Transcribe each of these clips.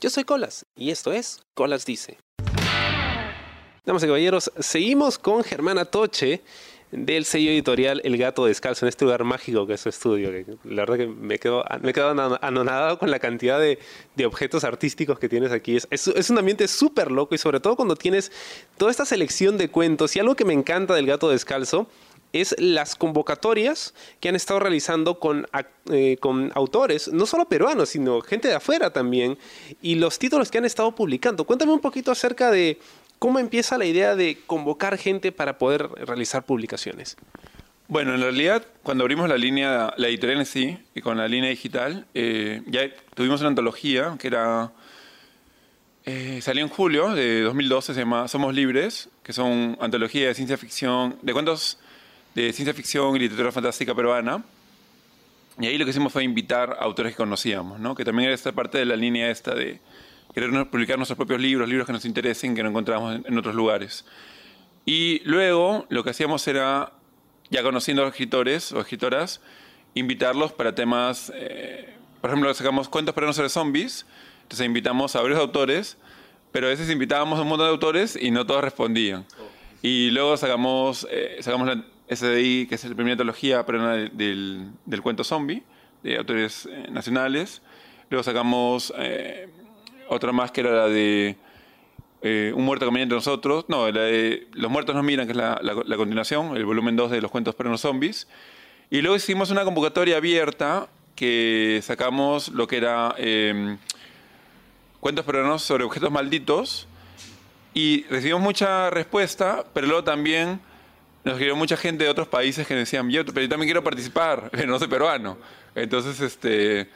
Yo soy Colas y esto es Colas Dice. Damas y caballeros, seguimos con Germán Atoche del sello editorial El Gato Descalzo en este lugar mágico que es su estudio. la verdad que me quedo, me anonadado con la cantidad de, objetos artísticos que tienes aquí. Es, es un ambiente súper loco y sobre todo cuando tienes toda esta selección de cuentos. Y algo que me encanta del Gato Descalzo es las convocatorias que han estado realizando con, eh, con autores, no solo peruanos, sino gente de afuera también, y los títulos que han estado publicando. Cuéntame un poquito acerca de cómo empieza la idea de convocar gente para poder realizar publicaciones. Bueno, en realidad, cuando abrimos la línea, la editorial en sí, y con la línea digital, eh, ya tuvimos una antología que era eh, salió en julio de 2012, se llama Somos Libres, que son antología de ciencia ficción, de cuentos de ciencia ficción y literatura fantástica peruana. Y ahí lo que hicimos fue invitar a autores que conocíamos, ¿no? que también era esta parte de la línea esta de querer publicar nuestros propios libros, libros que nos interesen, que no encontramos en, otros lugares. Y luego lo que hacíamos era, ya conociendo a los escritores o escritoras, invitarlos para temas, eh, por ejemplo, sacamos cuentos para no ser zombies, entonces invitamos a varios autores, pero a veces invitábamos a un montón de autores y no todos respondían. Y luego sacamos, eh, sacamos la, SDI, que es la primera antología del, del, cuento zombie, de autores eh, nacionales. Luego sacamos eh, otra más que era la de eh, Un muerto caminante nosotros. No, la de Los muertos nos miran, que es la, la, continuación, el volumen 2 de los cuentos para los zombies. Y luego hicimos una convocatoria abierta que sacamos lo que era cuentos peruanos sobre objetos malditos. Y recibimos mucha respuesta, pero luego también nos escribió mucha gente de otros países que decían, yo, pero yo también quiero participar, pero no soy peruano. Entonces, este,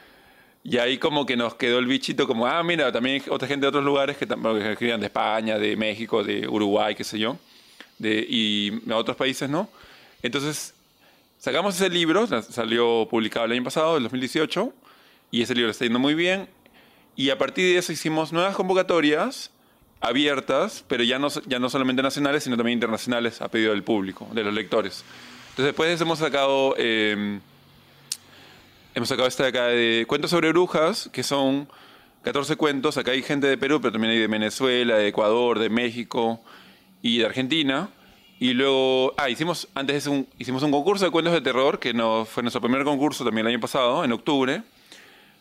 y ahí como que nos quedó el bichito como, ah, mira, también hay otra gente de otros lugares que, que escribían de España, de México, de Uruguay, qué sé yo, de, y a otros países, ¿no? Entonces, sacamos ese libro, salió publicado el año pasado, el 2018, y ese libro está yendo muy bien, y a partir de eso hicimos nuevas convocatorias abiertas, pero ya no, ya no solamente nacionales, sino también internacionales a pedido del público, de los lectores. Entonces después hemos sacado, eh, hemos sacado esta de acá de Cuentos sobre Brujas, que son 14 cuentos. Acá hay gente de Perú, pero también hay de Venezuela, de Ecuador, de México y de Argentina. Y luego, ah, hicimos, antes un, hicimos un concurso de cuentos de terror, que no, fue nuestro primer concurso también el año pasado, en octubre.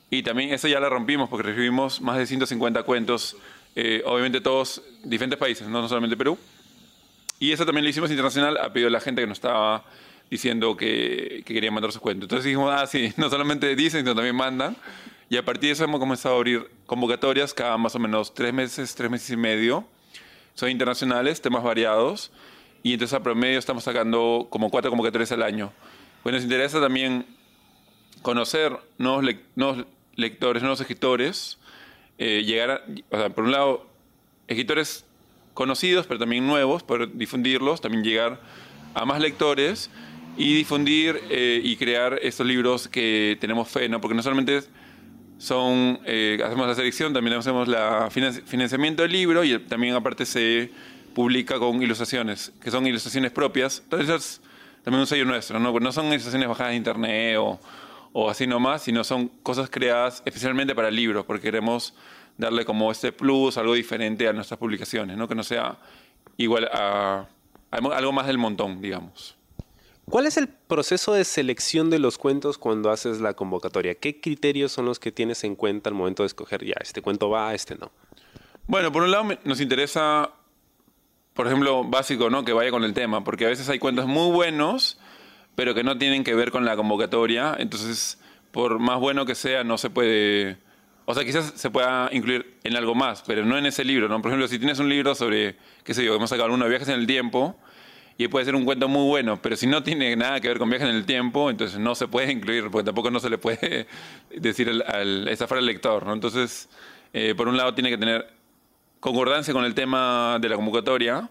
Y también eso ya la rompimos porque recibimos más de 150 cuentos eh, obviamente todos diferentes países, no, solamente Perú. Y eso también lo hicimos internacional a pedido de la gente que nos estaba diciendo que, que querían mandar sus cuentos. Entonces dijimos, ah, sí, no solamente dicen, sino también mandan. Y a partir de eso hemos comenzado a abrir convocatorias cada más o menos tres meses, tres meses y medio. Son internacionales, temas variados. Y entonces a promedio estamos sacando como cuatro convocatorias al año. Pues nos interesa también conocer nuevos, nuevos lectores, nuevos escritores, eh, llegar a, o sea, por un lado, escritores conocidos, pero también nuevos, por difundirlos, también llegar a más lectores y difundir eh, y crear estos libros que tenemos fe, ¿no? Porque no solamente son, eh, hacemos la selección, también hacemos la financiamiento del libro y también aparte se publica con ilustraciones, que son ilustraciones propias. Entonces, también un sello nuestro, ¿no? no son ilustraciones bajadas de internet o o así nomás, sino son cosas creadas especialmente para el libro, porque queremos darle como este plus, algo diferente a nuestras publicaciones, ¿no? que no sea igual a, algo más del montón, digamos. ¿Cuál es el proceso de selección de los cuentos cuando haces la convocatoria? ¿Qué criterios son los que tienes en cuenta al momento de escoger, ya, este cuento va, este no? Bueno, por un lado nos interesa, por ejemplo, básico, ¿no? Que vaya con el tema, porque a veces hay cuentos muy buenos pero que no tienen que ver con la convocatoria. Entonces, por más bueno que sea, no se puede... O sea, quizás se pueda incluir en algo más, pero no en ese libro, ¿no? Por ejemplo, si tienes un libro sobre, qué sé yo, hemos sacado uno, viajes en el tiempo, y puede ser un cuento muy bueno, pero si no tiene nada que ver con viajes en el tiempo, entonces no se puede incluir, porque tampoco no se le puede decir al, al estafar al lector, ¿no? Entonces, eh, por un lado tiene que tener concordancia con el tema de la convocatoria.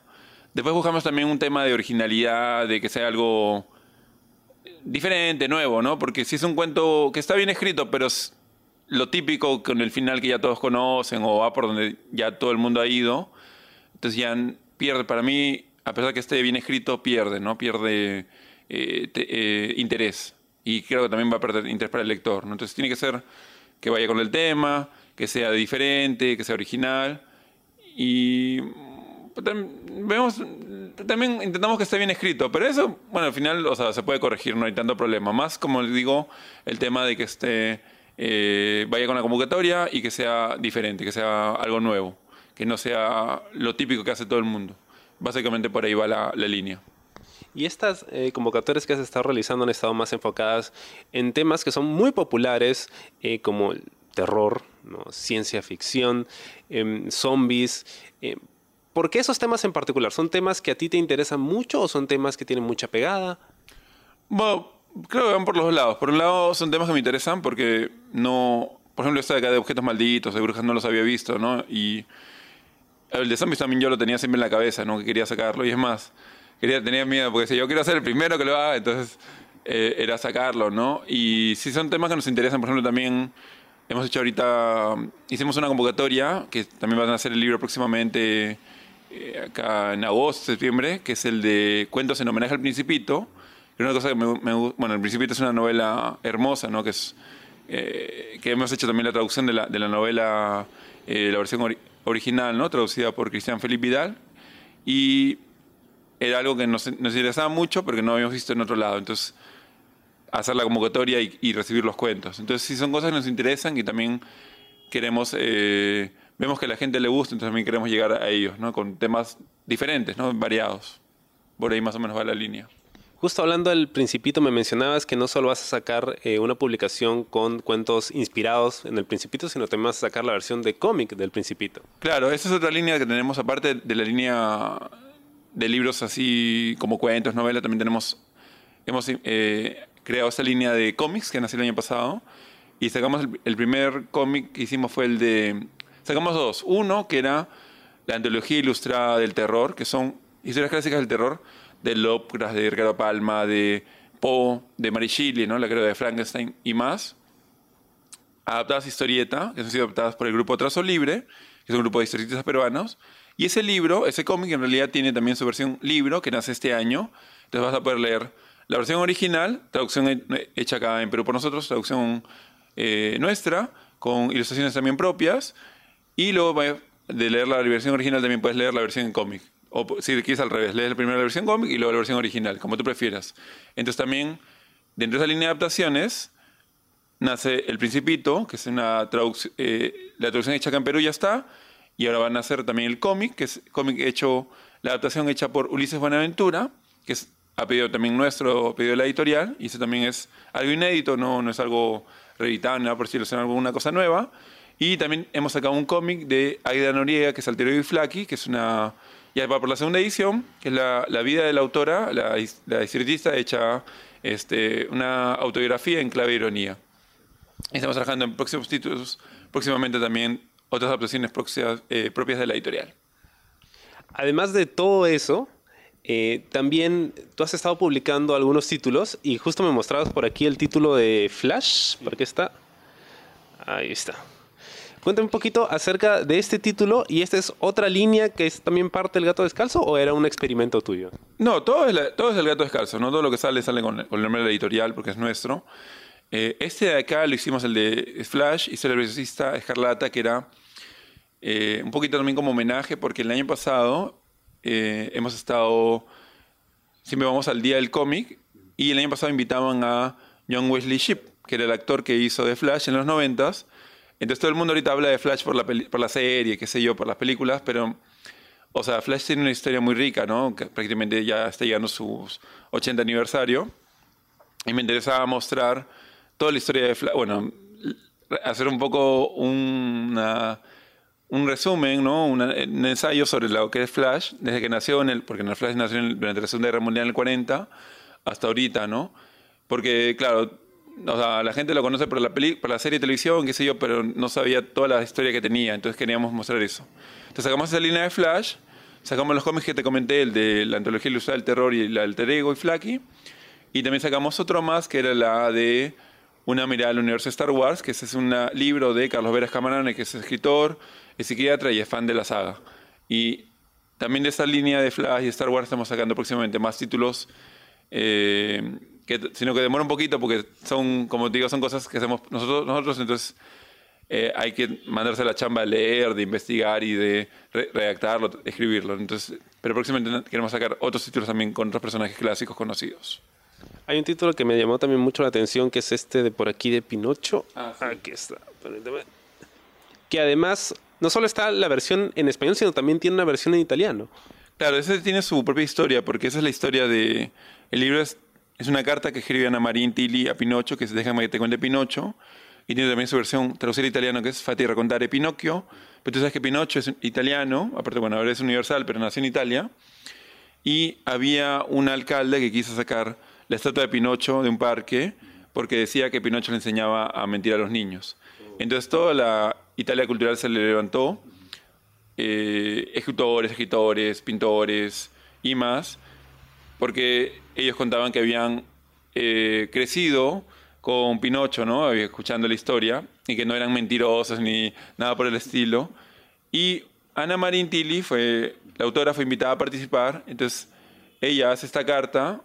Después buscamos también un tema de originalidad, de que sea algo diferente, nuevo, ¿no? Porque si es un cuento que está bien escrito, pero es lo típico con el final que ya todos conocen o va por donde ya todo el mundo ha ido, entonces ya pierde, para mí, a pesar que esté bien escrito, pierde, ¿no? Pierde eh, eh, interés. Y creo que también va a perder interés para el lector, ¿no? Entonces tiene que ser que vaya con el tema, que sea diferente, que sea original. Y vemos, también intentamos que esté bien escrito, pero eso, bueno, al final, o sea, se puede corregir, no hay tanto problema. Más, como les digo, el tema de que esté, eh, vaya con la convocatoria y que sea diferente, que sea algo nuevo, que no sea lo típico que hace todo el mundo. Básicamente por ahí va la, línea. Y estas eh, convocatorias que has estado realizando han estado más enfocadas en temas que son muy populares, eh, como terror, ciencia ficción, em, zombies. ¿Por qué esos temas en particular? ¿Son temas que a ti te interesan mucho o son temas que tienen mucha pegada? Bueno, creo que van por los dos lados. Por un lado son temas que me interesan porque no... Por ejemplo, esta de acá de objetos malditos, de brujas no los había visto, ¿no? Y el de zombies también yo lo tenía siempre en la cabeza, ¿no? Que quería sacarlo. Y es más, quería, tenía miedo porque si yo quiero ser el primero que lo haga, entonces eh, era sacarlo, ¿no? Y sí son temas que nos interesan. Por ejemplo, también hemos hecho ahorita... Hicimos una convocatoria que también van a hacer el libro próximamente eh, acá en agosto, septiembre, que es el de Cuentos en homenaje al Principito. una cosa que me, bueno, El Principito es una novela hermosa, ¿no? Que es eh, que hemos hecho también la traducción de la, de la novela, eh, la versión original, ¿no? Traducida por Cristian Felipe Vidal. Y era algo que nos, nos, interesaba mucho, pero que no habíamos visto en otro lado. Entonces, hacer la convocatoria y, recibir los cuentos. Entonces, sí son cosas que nos interesan y también queremos vemos que a la gente le gusta, entonces también queremos llegar a ellos, ¿no? Con temas diferentes, ¿no? Variados. Por ahí más o menos va la línea. Justo hablando del Principito, me mencionabas que no solo vas a sacar eh, una publicación con cuentos inspirados en el Principito, sino también vas a sacar la versión de cómic del Principito. Claro, esa es otra línea que tenemos, aparte de la línea de libros así como cuentos, novelas, también tenemos, hemos eh, creado esta línea de cómics que nació el año pasado y sacamos el primer cómic que hicimos fue el de Sacamos dos. Uno, que era la antología ilustrada del terror, que son historias clásicas del terror, de Lovecraft, de Ricardo Palma, de Poe, de Mary Shelley, ¿no? la creo de Frankenstein y más. Adaptadas a historieta, que han sido adaptadas por el grupo Trazo Libre, que es un grupo de historietistas peruanos. Y ese libro, ese cómic, en realidad tiene también su versión libro, que nace este año. Entonces vas a poder leer la versión original, traducción hecha acá en Perú por nosotros, traducción eh, nuestra, con ilustraciones también propias. Y luego de leer la versión original también puedes leer la versión en cómic. O si quieres al revés, lees primero la versión cómic y luego la versión original, como tú prefieras. Entonces también, dentro de esa línea de adaptaciones, nace El Principito, que es una traducción, eh, la traducción hecha acá en Perú ya está, y ahora va a nacer también el cómic, que es cómic hecho, la adaptación hecha por Ulises Buenaventura, que es pedido también nuestro, a pedido de la editorial, y eso también es algo inédito, no, no es algo reeditado, nada por decirlo, es alguna cosa nueva. Y también hemos sacado un cómic de Aida Noriega, que es Alterio y Flaky, que es una. Ya va por la segunda edición, que es la, la vida de la autora, la, la historietista, hecha este, una autobiografía en clave de ironía. Estamos trabajando en próximos títulos, próximamente también otras adaptaciones eh, propias de la editorial. Además de todo eso, eh, también tú has estado publicando algunos títulos y justo me mostrabas por aquí el título de Flash, ¿por qué está? Ahí está. Cuéntame un poquito acerca de este título y esta es otra línea que es también parte del gato descalzo o era un experimento tuyo? No, todo es, todo es el gato descalzo, no todo lo que sale sale con, el nombre de la editorial porque es nuestro. Eh, este de acá lo hicimos el de Flash, y el velocistas Escarlata, que era eh, un poquito también como homenaje porque el año pasado eh, hemos estado, siempre vamos al día del cómic y el año pasado invitaban a John Wesley Shipp, que era el actor que hizo de Flash en los noventas entonces todo el mundo ahorita habla de Flash por la, por la serie, qué sé yo, por las películas, pero, o sea, Flash tiene una historia muy rica, ¿no? Que prácticamente ya está llegando su 80 aniversario. Y me interesaba mostrar toda la historia de Flash, bueno, hacer un poco una, un resumen, ¿no? un ensayo sobre lo que es Flash, desde que nació en el, porque en el Flash nació durante la Segunda Guerra Mundial en el 40, hasta ahorita, ¿no? Porque, claro, o sea, la gente lo conoce por la, por la serie de televisión, qué sé yo, pero no sabía toda la historia que tenía, entonces queríamos mostrar eso. Entonces sacamos esa línea de Flash, sacamos los cómics que te comenté, el de la antología ilustrada del terror y la del Terego y Flaky, y también sacamos otro más que era la de Una mirada al universo Star Wars, que ese es un libro de Carlos Veras Camarane, que es escritor, es psiquiatra y es fan de la saga. Y también de esa línea de Flash y Star Wars estamos sacando próximamente más títulos. Eh, sino que demora un poquito porque son, como te digo, son cosas que hacemos nosotros, nosotros entonces eh, hay que mandarse la chamba de leer, de investigar y de redactarlo, escribirlo. Entonces, pero próximamente queremos sacar otros títulos también con otros personajes clásicos conocidos. Hay un título que me llamó también mucho la atención, que es este de por aquí de Pinocho. Ah, sí. Aquí está. Que además no solo está la versión en español, sino también tiene una versión en italiano. Claro, ese tiene su propia historia, porque esa es la historia de... El libro es, es una carta que escribe Ana María Intilli a Pinocho, que se deja que te cuente Pinocho, y tiene también su versión traducida al italiano, que es Fati raccontare Pinocchio. Pero tú sabes que Pinocho es italiano, aparte, bueno, ahora es universal, pero nació en Italia. Y había un alcalde que quiso sacar la estatua de Pinocho de un parque, porque decía que Pinocho le enseñaba a mentir a los niños. Entonces toda la Italia cultural se le levantó, eh, escritores, escritores, pintores y más, porque ellos contaban que habían eh, crecido con Pinocho, ¿no? Escuchando la historia, y que no eran mentirosos ni nada por el estilo. Y Ana Marín Tilly fue, la autora fue invitada a participar, entonces ella hace esta carta,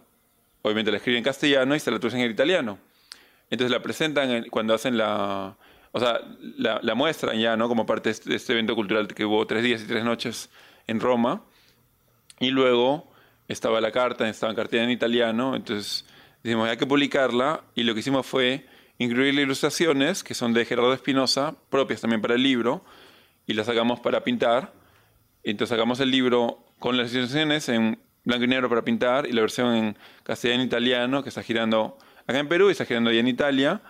obviamente la escribe en castellano y se la traduce en italiano. Entonces la presentan cuando hacen la, o sea, la, la, muestran ya, ¿no? Como parte este, de este evento cultural que hubo tres días y tres noches en Roma. Y luego estaba la carta, estaba en cartilla en italiano, entonces Dijimos, hay que publicarla y lo que hicimos fue incluir ilustraciones que son de Gerardo Espinosa, propias también para el libro, y las sacamos para pintar. Entonces sacamos el libro con las ilustraciones en blanco y negro para pintar y la versión en castellano e italiano que está girando acá en Perú y está girando allá en Italia.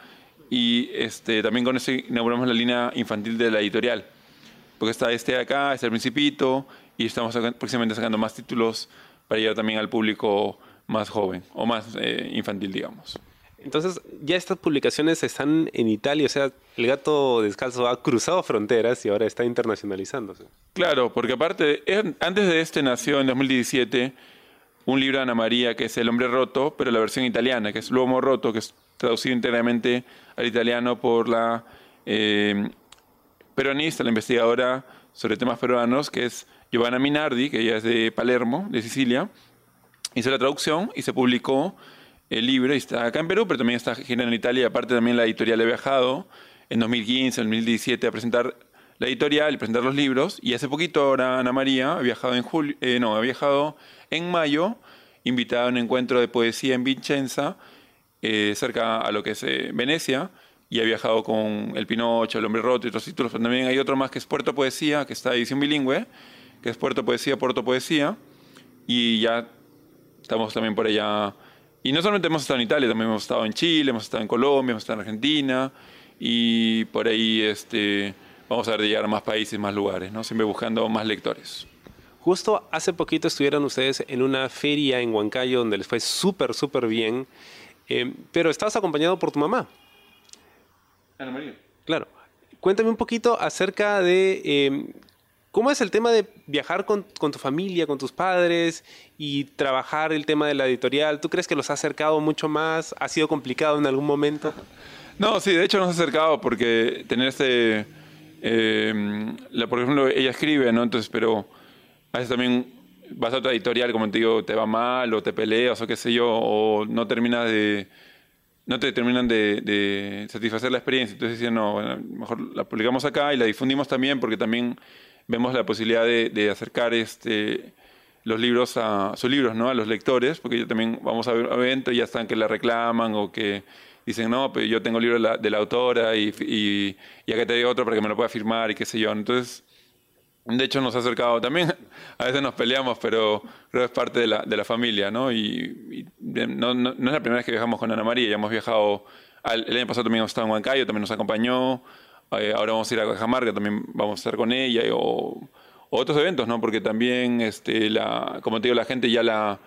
Y este, también con eso inauguramos la línea infantil de la editorial. Porque está este de acá, está el Principito, y estamos próximamente sacando más títulos para llegar también al público más joven o más eh, infantil, digamos. Entonces, ya estas publicaciones están en Italia, o sea, el gato descalzo ha cruzado fronteras y ahora está internacionalizándose. Claro, porque aparte, antes de este nació en 2017 un libro de Ana María que es El hombre roto, pero la versión italiana, que es L'uomo roto, que es traducido íntegramente al italiano por la eh, peronista, la investigadora sobre temas peruanos, que es Giovanna Minardi, que ella es de Palermo, de Sicilia hizo la traducción y se publicó el libro, está acá en Perú, pero también está girando en Italia, aparte también la editorial ha viajado en 2015, en 2017 a presentar la editorial presentar los libros, y hace poquito ahora Ana María ha viajado en julio, eh, no, ha viajado en mayo, invitada a un encuentro de poesía en Vicenza, eh, cerca a lo que es eh, Venecia, y ha viajado con El Pinocho, El Hombre Roto y otros títulos, pero también hay otro más que es Puerto Poesía, que está edición bilingüe, que es Puerto Poesía, Puerto Poesía, y ya Estamos también por allá. Y no solamente hemos estado en Italia, también hemos estado en Chile, hemos estado en Colombia, hemos estado en Argentina. Y por ahí este, vamos a llegar a más países, más lugares, ¿no? Siempre buscando más lectores. Justo hace poquito estuvieron ustedes en una feria en Huancayo donde les fue súper, súper bien. Eh, pero estabas acompañado por tu mamá. Ana María. Claro. Cuéntame un poquito acerca de eh, ¿Cómo es el tema de viajar con, tu familia, con tus padres y trabajar el tema de la editorial? ¿Tú crees que los ha acercado mucho más? ¿Ha sido complicado en algún momento? No, sí, de hecho nos ha acercado porque tener este... Eh, la, por ejemplo, ella escribe, ¿no? Entonces, pero a veces también vas a otra editorial, como te digo, te va mal o te peleas o qué sé yo, o no terminas de no te terminan de, satisfacer la experiencia. Entonces decían, no, mejor la publicamos acá y la difundimos también porque también vemos la posibilidad de, acercar este, los libros a sus libros, ¿no? A los lectores, porque yo también vamos a ver eventos y ya están que la reclaman o que dicen, no, pero yo tengo el libro de la, de la autora y, y, y, acá te doy otro para que me lo pueda firmar y qué sé yo. Entonces, de hecho nos ha acercado también, a veces nos peleamos, pero creo que es parte de la, de la familia, ¿no? Y, no, no, no, es la primera vez que viajamos con Ana María, ya hemos viajado, el año pasado también hemos estado en Huancayo, también nos acompañó, eh, ahora vamos a ir a Cajamarca, también vamos a estar con ella, o, otros eventos, ¿no? Porque también, este, la, como te digo, la gente ya la,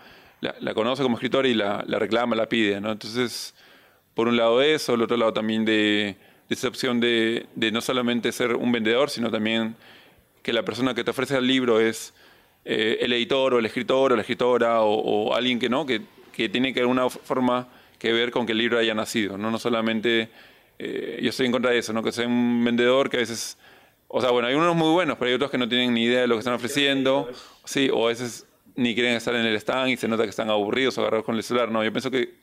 la, conoce como escritora y la, la, reclama, la pide, ¿no? Entonces, por un lado de eso, el otro lado también de, de esa opción de, de, no solamente ser un vendedor, sino también que la persona que te ofrece el libro es eh, el editor o el escritor o la escritora o, alguien que, ¿no? Que, que tiene que alguna forma que ver con que el libro haya nacido, ¿no? No solamente eh, yo estoy en contra de eso, ¿no? Que sea un vendedor que a veces, o sea, bueno, hay unos muy buenos, pero hay otros que no tienen ni idea de lo que están ofreciendo, sí, o a veces ni quieren estar en el stand y se nota que están aburridos o agarrados con el celular, no, yo pienso que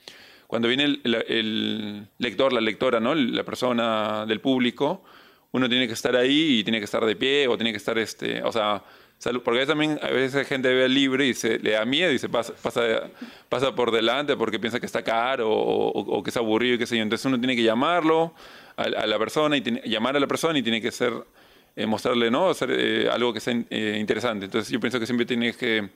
cuando viene el, lector, la lectora, ¿no? La persona del público, uno tiene que estar ahí y tiene que estar de pie o tiene que estar, este, o sea, porque a veces también a veces gente ve el libro y se le da miedo y se pasa, pasa, pasa por delante porque piensa que está caro o, que es aburrido y qué sé yo. Entonces uno tiene que llamarlo a, la persona y tiene, llamar a la persona y tiene que ser, eh, mostrarle, ¿no? Hacer eh, algo que sea eh, interesante. Entonces yo pienso que siempre tienes que,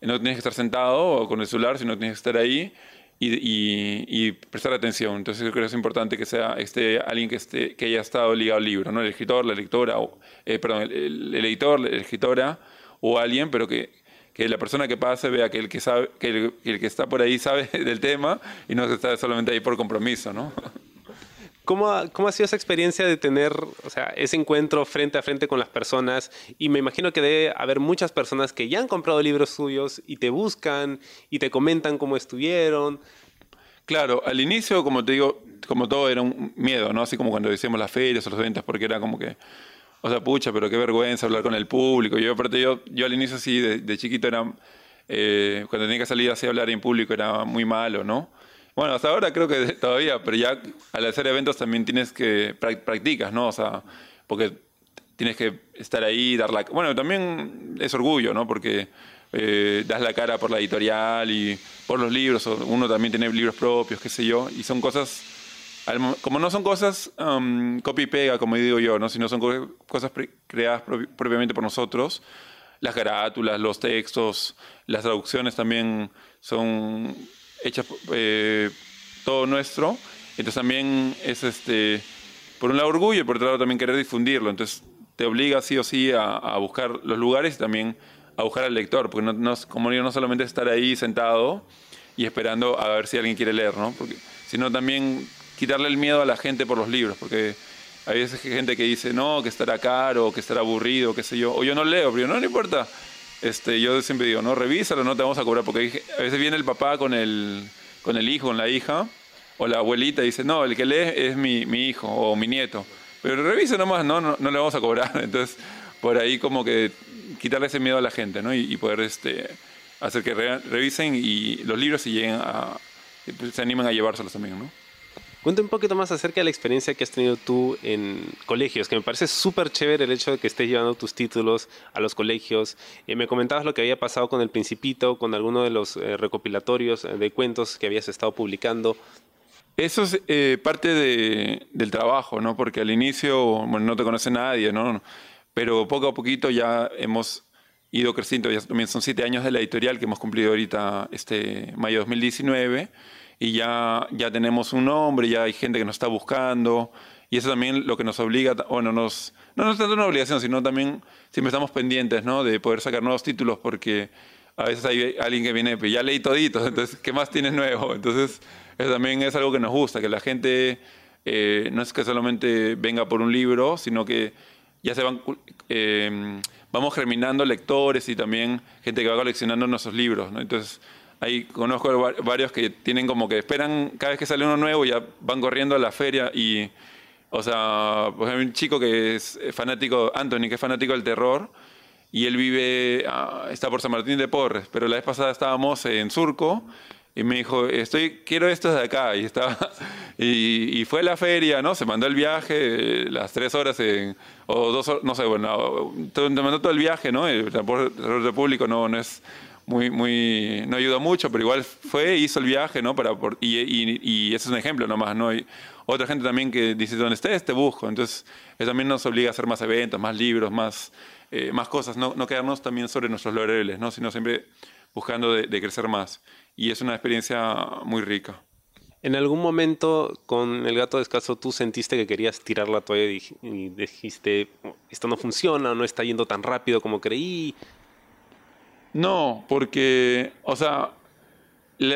no tienes que estar sentado con el celular, sino tienes que estar ahí y, prestar atención. Entonces yo creo que es importante que sea este, alguien que, esté, que haya estado ligado al libro, ¿no? el escritor, la lectora, eh, perdón, el, editor, la escritora o alguien, pero que, que la persona que pase vea que el que, sabe, que el, el, que está por ahí sabe del tema y no está solamente ahí por compromiso. ¿no? ¿Cómo ha, ¿Cómo sido esa experiencia de tener o sea, ese encuentro frente a frente con las personas? Y me imagino que debe haber muchas personas que ya han comprado libros suyos y te buscan y te comentan cómo estuvieron. Claro, al inicio, como te digo, como todo era un miedo, ¿no? Así como cuando decíamos las ferias o los eventos, porque era como que, o sea, pucha, pero qué vergüenza hablar con el público. Yo, aparte, yo, yo al inicio sí, de, chiquito era, eh, cuando tenía que salir así a hablar en público era muy malo, ¿no? Bueno, hasta ahora creo que todavía, pero ya al hacer eventos también tienes que practicas, ¿no? O sea, porque tienes que estar ahí, dar la... Bueno, también es orgullo, ¿no? Porque eh, das la cara por la editorial y por los libros, uno también tiene libros propios, qué sé yo, y son cosas, como no son cosas um, copy y pega, como digo yo, ¿no? sino son cosas creadas propiamente por nosotros, las carátulas, los textos, las traducciones también son hecha eh, todo nuestro. Entonces también es, este, por un lado orgullo y por otro lado también querer difundirlo. Entonces te obliga sí o sí a, buscar los lugares y también a buscar al lector, porque no, como digo, no solamente estar ahí sentado y esperando a ver si alguien quiere leer, ¿no? Porque, sino también quitarle el miedo a la gente por los libros, porque hay veces gente que dice, no, que estará caro, que estará aburrido, qué sé yo, o yo no leo, pero no, no importa, este, yo siempre digo, no, revísalo, no te vamos a cobrar, porque a veces viene el papá con el, con el hijo, con la hija, o la abuelita y dice, no, el que lee es mi, mi hijo o mi nieto. Pero revisa nomás, no, no, no, le vamos a cobrar. Entonces, por ahí como que quitarle ese miedo a la gente, ¿no? Y, poder este, hacer que revisen y los libros y lleguen a, se animen a llevárselos también, ¿no? Cuenta un poquito más acerca de la experiencia que has tenido tú en colegios, que me parece súper chévere el hecho de que estés llevando tus títulos a los colegios. Eh, me comentabas lo que había pasado con El Principito, con alguno de los eh, recopilatorios eh, de cuentos que habías estado publicando. Eso es parte del trabajo, ¿no? Porque al inicio, bueno, no te conoce nadie, ¿no? Pero poco a poquito ya hemos ido creciendo, ya también son siete años de la editorial que hemos cumplido ahorita este mayo 2019 y ya, ya tenemos un nombre, ya hay gente que nos está buscando, y eso también lo que nos obliga, bueno, nos, no, no es tanto una obligación, sino también siempre estamos pendientes, ¿no? De poder sacar nuevos títulos, porque a veces hay alguien que viene, ya leí todito, entonces, ¿qué más tienes nuevo? Entonces, eso también es algo que nos gusta, que la gente eh, no es que solamente venga por un libro, sino que ya se van, eh, vamos germinando lectores y también gente que va coleccionando nuestros libros, ¿no? Entonces, Ahí conozco varios que tienen como que esperan cada vez que sale uno nuevo ya van corriendo a la feria y, o sea, pues hay un chico que es fanático, Anthony, que es fanático del terror y él vive, ah, está por San Martín de Porres, pero la vez pasada estábamos en Surco y me dijo, estoy, quiero esto de acá. Y, estaba, y, fue a la feria, ¿no? Se mandó el viaje, las tres horas o dos horas, no sé, bueno, te mandó todo el viaje, ¿no? El transporte público no, no es muy, muy, no ayudó mucho, pero igual fue, hizo el viaje, ¿no? Para, y, y, y, ese es un ejemplo nomás, ¿no? Hay otra gente también que dice, ¿dónde estés? Te busco. Entonces, eso también nos obliga a hacer más eventos, más libros, más, eh, más cosas, no, no quedarnos también sobre nuestros laureles, ¿no? Sino siempre buscando de, crecer más. Y es una experiencia muy rica. ¿En algún momento con el gato descalzo tú sentiste que querías tirar la toalla y dijiste, esto no funciona, no está yendo tan rápido como creí? No, porque, o sea,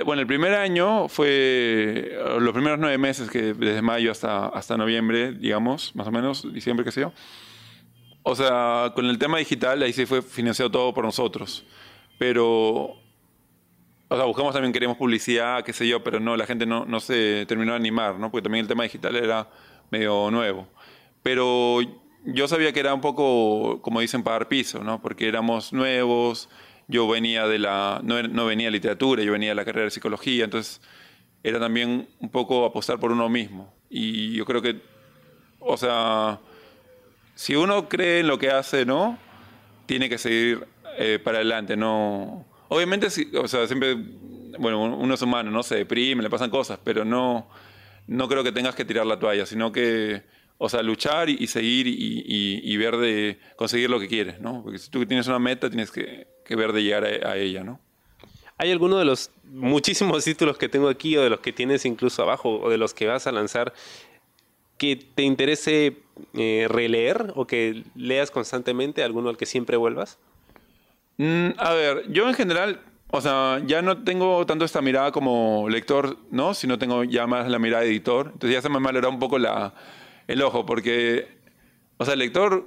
bueno, el primer año fue los primeros nueve meses, que desde mayo hasta, hasta noviembre, digamos, más o menos, diciembre, qué sé yo. O sea, con el tema digital, ahí sí fue financiado todo por nosotros. Pero, o sea, buscamos también, queríamos publicidad, qué sé yo, pero no, la gente no, no se terminó de animar, ¿no? Porque también el tema digital era medio nuevo. Pero yo sabía que era un poco, como dicen, pagar piso, ¿no? Porque éramos nuevos, yo venía de la, no, venía de literatura, yo venía de la carrera de psicología, entonces era también un poco apostar por uno mismo. Y yo creo que, o sea, si uno cree en lo que hace, ¿no? Tiene que seguir eh, para adelante, no... Obviamente, si, o sea, siempre, bueno, uno es humano, ¿no? Se deprime, le pasan cosas, pero no, no creo que tengas que tirar la toalla, sino que, o sea, luchar y, seguir y, ver de conseguir lo que quieres, ¿no? Porque si tú tienes una meta, tienes que, ver de llegar a, a ella, ¿no? ¿Hay alguno de los muchísimos títulos que tengo aquí o de los que tienes incluso abajo o de los que vas a lanzar que te interese eh, releer o que leas constantemente, alguno al que siempre vuelvas? Mm, a ver, yo en general, o sea, ya no tengo tanto esta mirada como lector, ¿no? Sino tengo ya más la mirada de editor. Entonces ya se me malora un poco la, el ojo, porque, o sea, el lector,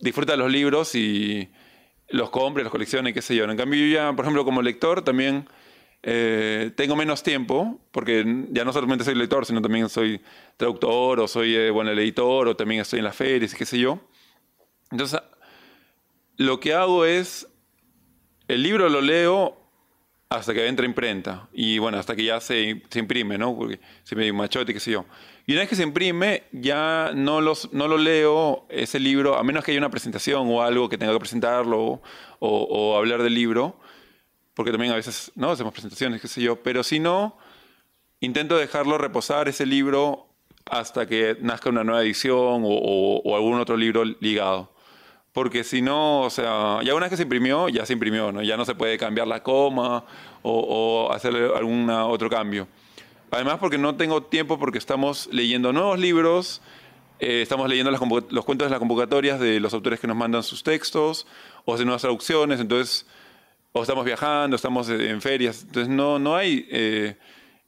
disfruta de los libros y los compra, los colecciona y qué sé yo. En cambio, yo ya, por ejemplo, como lector también eh, tengo menos tiempo, porque ya no solamente soy lector, sino también soy traductor, o soy eh, bueno, el editor, o también estoy en las ferias, qué sé yo. Entonces, lo que hago es, el libro lo leo hasta que entra imprenta, y bueno, hasta que ya se, se imprime, ¿no? Porque se me machote, qué sé yo. Y una vez que se imprime, ya no, los, no lo leo ese libro, a menos que haya una presentación o algo que tenga que presentarlo o, o hablar del libro porque también a veces no hacemos presentaciones, qué sé yo, pero si no, intento dejarlo reposar ese libro hasta que nazca una nueva edición o, algún otro libro ligado. Porque si no, o sea, ya una vez que se imprimió, ya se imprimió, ¿no? Ya no se puede cambiar la coma o, o hacer algún otro cambio. Además, porque no tengo tiempo porque estamos leyendo nuevos libros, eh, estamos leyendo los cuentos de las convocatorias de los autores que nos mandan sus textos o hacen nuevas traducciones, entonces o estamos viajando, estamos en ferias, entonces no, no hay... Eh,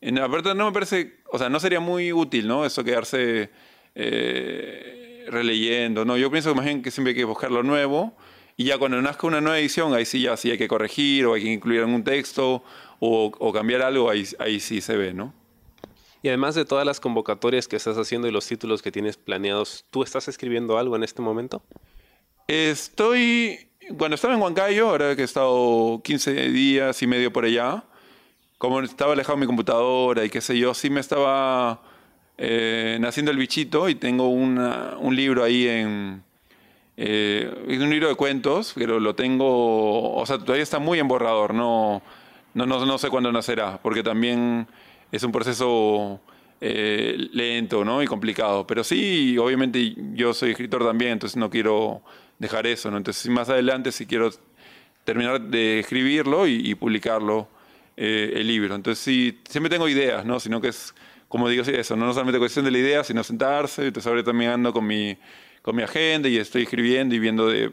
en, aparte no me parece, o sea, no sería muy útil, ¿no? Eso quedarse eh, releyendo, ¿no? Yo pienso que más bien que siempre hay que buscar lo nuevo y ya cuando nazca una nueva edición, ahí sí ya sí hay que corregir o hay que incluir algún texto o, o cambiar algo, ahí, ahí sí se ve, ¿no? Y además de todas las convocatorias que estás haciendo y los títulos que tienes planeados, ¿tú estás escribiendo algo en este momento? Estoy cuando estaba en Huancayo, ahora que he estado 15 días y medio por allá, como estaba alejado de mi computadora y qué sé yo, sí me estaba eh, naciendo el bichito y tengo un libro ahí en... Eh, un libro de cuentos, pero lo tengo, o sea, todavía está muy en borrador, no, no, no, sé cuándo nacerá, porque también es un proceso eh, lento ¿no? y complicado. Pero sí, obviamente yo soy escritor también, entonces no quiero dejar eso, ¿no? Entonces, más adelante, si quiero terminar de escribirlo y, publicarlo, eh, el libro. Entonces, sí, siempre tengo ideas, ¿no? Sino que es, como digo, eso, no solamente cuestión de la idea, sino sentarse. Entonces, ahora también ando con mi, con mi agenda y estoy escribiendo y viendo de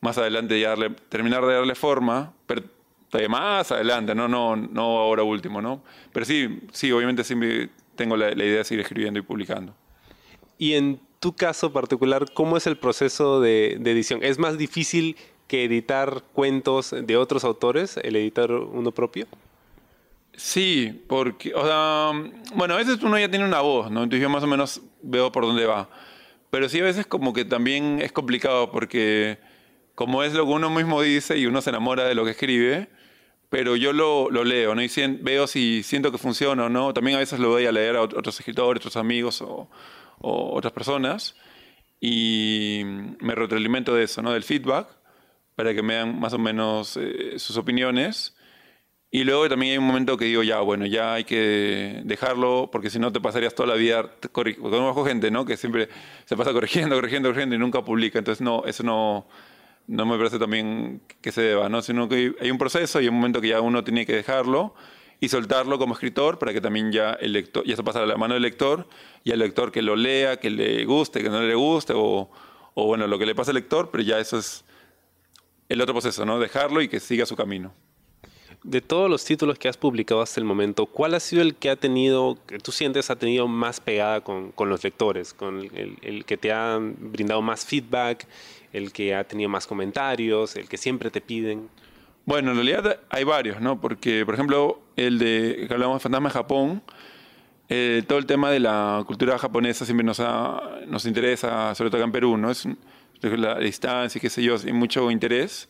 más adelante darle, terminar de darle forma, pero más adelante, no, no, no ahora último, ¿no? Pero sí, sí, obviamente siempre tengo la, la idea de seguir escribiendo y publicando. Y en tu caso particular, ¿cómo es el proceso de, edición? ¿Es más difícil que editar cuentos de otros autores, el editar uno propio? Sí, porque, o sea, bueno, a veces uno ya tiene una voz, ¿no? Entonces yo más o menos veo por dónde va. Pero sí a veces como que también es complicado porque como es lo que uno mismo dice y uno se enamora de lo que escribe, pero yo lo, lo leo, ¿no? Y veo si siento que funciona o no. También a veces lo voy a leer a otros escritores, otros amigos o, o otras personas y me retroalimento de eso, ¿no? Del feedback, para que me dan más o menos eh, sus opiniones. Y luego también hay un momento que digo, ya, bueno, ya hay que dejarlo, porque si no te pasarías toda la vida, conozco gente, ¿no? Que siempre se pasa corrigiendo, corrigiendo, corrigiendo y nunca publica. Entonces, no, eso no, no me parece también que se deba, ¿no? Sino que hay un proceso y un momento que ya uno tiene que dejarlo y soltarlo como escritor para que también ya el lector, ya se pasa a la mano del lector y al lector que lo lea, que le guste, que no le guste, o, o bueno, lo que le pasa al lector, pero ya eso es el otro proceso, ¿no? Dejarlo y que siga su camino. De todos los títulos que has publicado hasta el momento, ¿cuál ha sido el que ha tenido, que tú sientes ha tenido más pegada con, con los lectores, con el, que te ha brindado más feedback, el que ha tenido más comentarios, el que siempre te piden? Bueno, en realidad hay varios, ¿no? Porque, por ejemplo, el de que hablamos de Fantasma de Japón, eh, todo el tema de la cultura japonesa siempre nos, nos interesa, sobre todo acá en Perú, ¿no? Es la distancia, qué sé yo, hay mucho interés.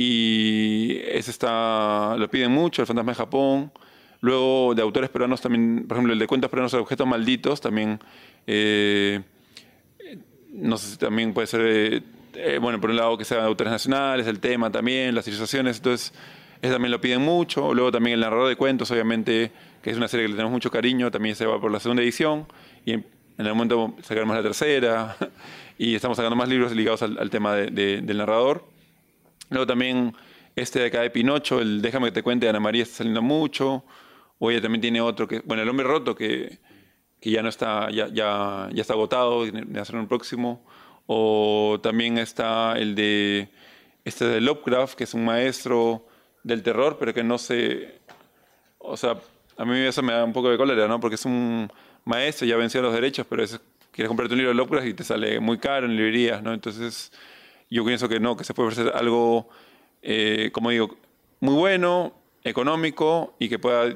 Y ese está, lo piden mucho, el Fantasma de Japón. Luego, de autores peruanos también, por ejemplo, el de Cuentos peruanos de objetos malditos, también... Eh, no sé si también puede ser, eh, eh, bueno, por un lado que sean autores nacionales, el tema también, las ilustraciones, entonces eso también lo piden mucho. Luego también el narrador de cuentos, obviamente, que es una serie que le tenemos mucho cariño, también se va por la segunda edición y en, el momento sacaremos la tercera y estamos sacando más libros ligados al, tema del narrador. Luego también este de acá de Pinocho, el Déjame que te cuente Ana María está saliendo mucho. O ella también tiene otro que, bueno, El hombre roto que, que ya no está, ya, ya, ya está agotado, de hacer un próximo. O también está el de este de Lovecraft, que es un maestro del terror, pero que no se, o sea, a mí eso me da un poco de cólera, ¿no? Porque es un maestro, ya venció los derechos, pero es, quieres comprarte un libro de Lovecraft y te sale muy caro en librerías, ¿no? Entonces, yo pienso que no, que se puede hacer algo, eh, como digo, muy bueno, económico y que pueda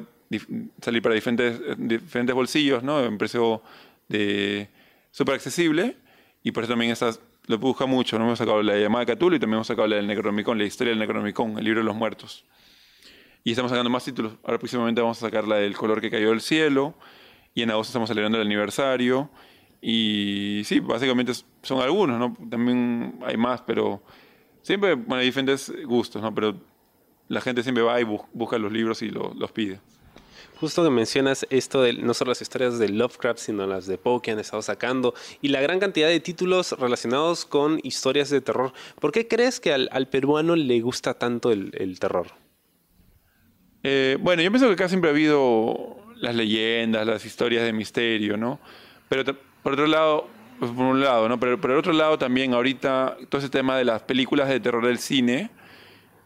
salir para diferentes, diferentes bolsillos, ¿no? En precio súper accesible y por eso también estas lo busca mucho. ¿no? Hemos sacado la llamada de Cthulhu y también hemos sacado la del Necronomicon, la historia del Necronomicon, el libro de los muertos. Y estamos sacando más títulos. Ahora próximamente vamos a sacar la del color que cayó del cielo. Y en agosto estamos celebrando el aniversario. Y sí, básicamente son algunos, ¿no? También hay más, pero siempre, bueno, hay diferentes gustos, ¿no? Pero la gente siempre va y busca los libros y los pide. Justo que mencionas esto de no solo las historias de Lovecraft, sino las de Poe que han estado sacando y la gran cantidad de títulos relacionados con historias de terror. ¿Por qué crees que al, peruano le gusta tanto el, terror? Eh, bueno, yo pienso que acá siempre ha habido las leyendas, las historias de misterio, ¿no? Pero por otro lado, pues, por un lado, ¿no? Pero por el otro lado también ahorita todo ese tema de las películas de terror del cine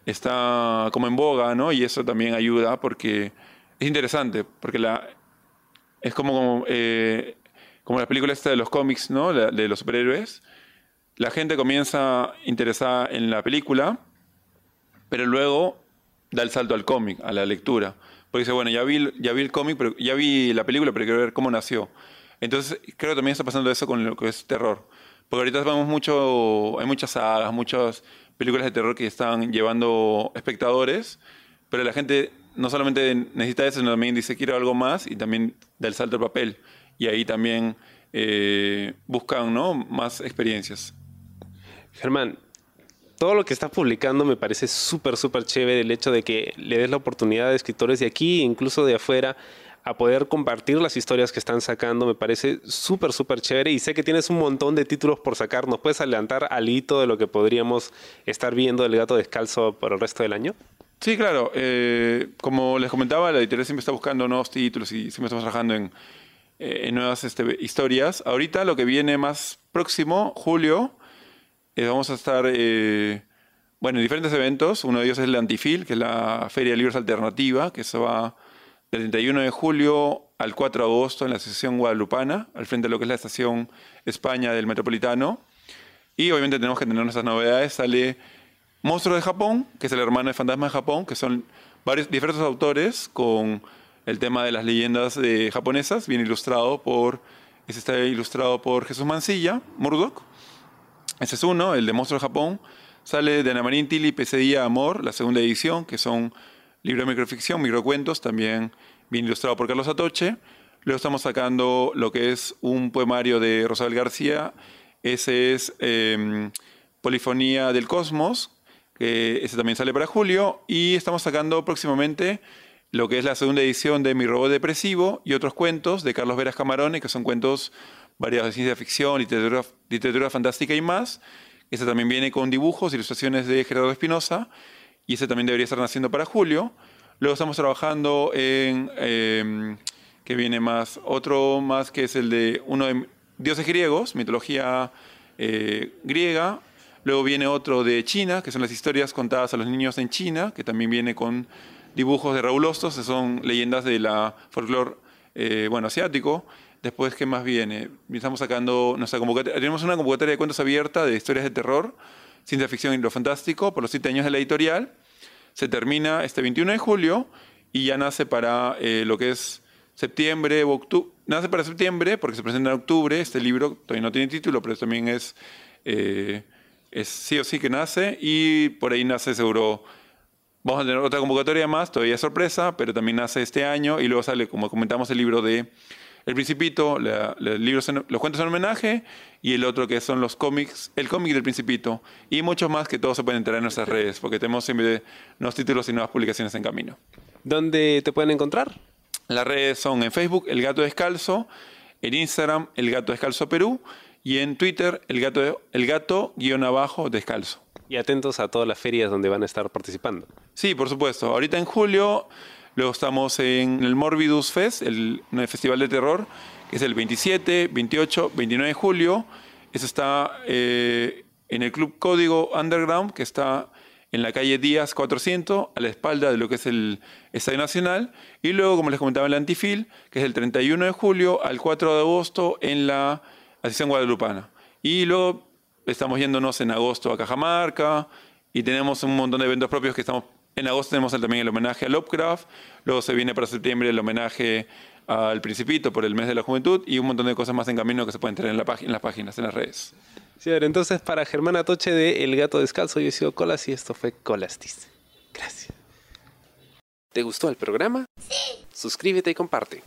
está como en boga, ¿no? Y eso también ayuda porque es interesante, porque la, es como, eh, como la película esta de los cómics, ¿no? de los superhéroes. La gente comienza interesada en la película, pero luego da el salto al cómic, a la lectura. Porque dice, bueno, ya vi, ya vi el cómic, pero ya vi la película, pero quiero ver cómo nació. Entonces, creo que también está pasando eso con lo que es terror. Porque ahorita vemos mucho, hay muchas sagas, muchas películas de terror que están llevando espectadores, pero la gente no solamente necesita eso, sino también dice quiero algo más y también da el salto al papel. Y ahí también eh, buscan ¿no? más experiencias. Germán, todo lo que está publicando me parece súper, súper chévere el hecho de que le des la oportunidad a escritores de aquí, incluso de afuera, a poder compartir las historias que están sacando. Me parece súper, súper chévere y sé que tienes un montón de títulos por sacar. ¿Nos puedes adelantar algo de lo que podríamos estar viendo del gato descalzo por el resto del año? Sí, claro. Eh, como les comentaba, la editorial siempre está buscando nuevos títulos y siempre estamos trabajando en, eh, nuevas este, historias. Ahorita lo que viene más próximo, julio, eh, vamos a estar bueno, en diferentes eventos. Uno de ellos es el Antifil, que es la Feria de Libros Alternativa, que se va del 31 de julio al 4 de agosto en la Asociación Guadalupana, al frente de lo que es la Estación España del Metropolitano. Y obviamente tenemos que tener nuestras novedades. Sale Monstruo de Japón, que es el hermano de Fantasma de Japón, que son varios diversos autores con el tema de las leyendas japonesas, bien ilustrado por, ese está ilustrado por Jesús Mancilla, Murdoch. Ese es uno, el de Monstruo de Japón. Sale de Ana Marín Tilly, Pesadilla Amor, la segunda edición, que son libros de microficción, microcuentos, también bien ilustrado por Carlos Atoche. Luego estamos sacando lo que es un poemario de Rosabel García. Ese es em, Polifonía del Cosmos, que ese también sale para julio, y estamos sacando próximamente lo que es la segunda edición de Mi Robot Depresivo y otros cuentos de Carlos Veras Camarone, que son cuentos variados de ciencia ficción, literatura, fantástica y más. Ese también viene con dibujos, ilustraciones de Gerardo Espinosa, y ese también debería estar naciendo para julio. Luego estamos trabajando en, em, que viene más, otro más que es el de uno de dioses griegos, mitología eh, griega, Luego viene otro de China, que son las historias contadas a los niños en China, que también viene con dibujos de Raúl Hostos, que son leyendas de la folclore eh, bueno, asiático. Después, ¿qué más viene? Estamos sacando nuestra convocatoria. Tenemos una convocatoria de cuentos abierta de historias de terror, ciencia ficción y lo fantástico por los siete años de la editorial. Se termina este 21 de julio y ya nace para eh, lo que es septiembre o octubre. Nace para septiembre porque se presenta en octubre. Este libro todavía no tiene título, pero también es eh, es sí o sí que nace y por ahí nace seguro. Vamos a tener otra convocatoria más, todavía sorpresa, pero también nace este año y luego sale, como comentamos, el libro de El Principito, la- la- libros en- los cuentos en homenaje y el otro que son los cómics, el cómic del Principito y muchos más que todos se pueden enterar en nuestras redes porque tenemos siempre nuevos títulos y nuevas publicaciones en camino. ¿Dónde te pueden encontrar? Las redes son en Facebook El Gato Descalzo, en Instagram El Gato Descalzo Perú y en Twitter El Gato, el gato guion abajo descalzo. Y atentos a todas las ferias donde van a estar participando. Sí, por supuesto. Ahorita en julio, luego estamos en el Morbidus Fest, el, festival de terror, que es el 27, 28, 29 de julio. Eso está eh, en el Club Código Underground, que está en la calle Díaz 400, a la espalda de lo que es el Estadio Nacional. Y luego, como les comentaba, el Antifil, que es el 31 de julio al 4 de agosto en la Asociación Guadalupana. Y luego estamos yéndonos en agosto a Cajamarca y tenemos un montón de eventos propios que estamos... En agosto tenemos el- también el homenaje a Lovecraft, luego se viene para septiembre el homenaje al Principito por el mes de la juventud y un montón de cosas más en camino que se pueden tener en, la página, en las páginas, en las redes. Sí, a ver, entonces para Germán Atoche de El Gato Descalzo, yo he sido Colas y esto fue Colastis. Gracias. ¿Te gustó el programa? Sí. Suscríbete y comparte.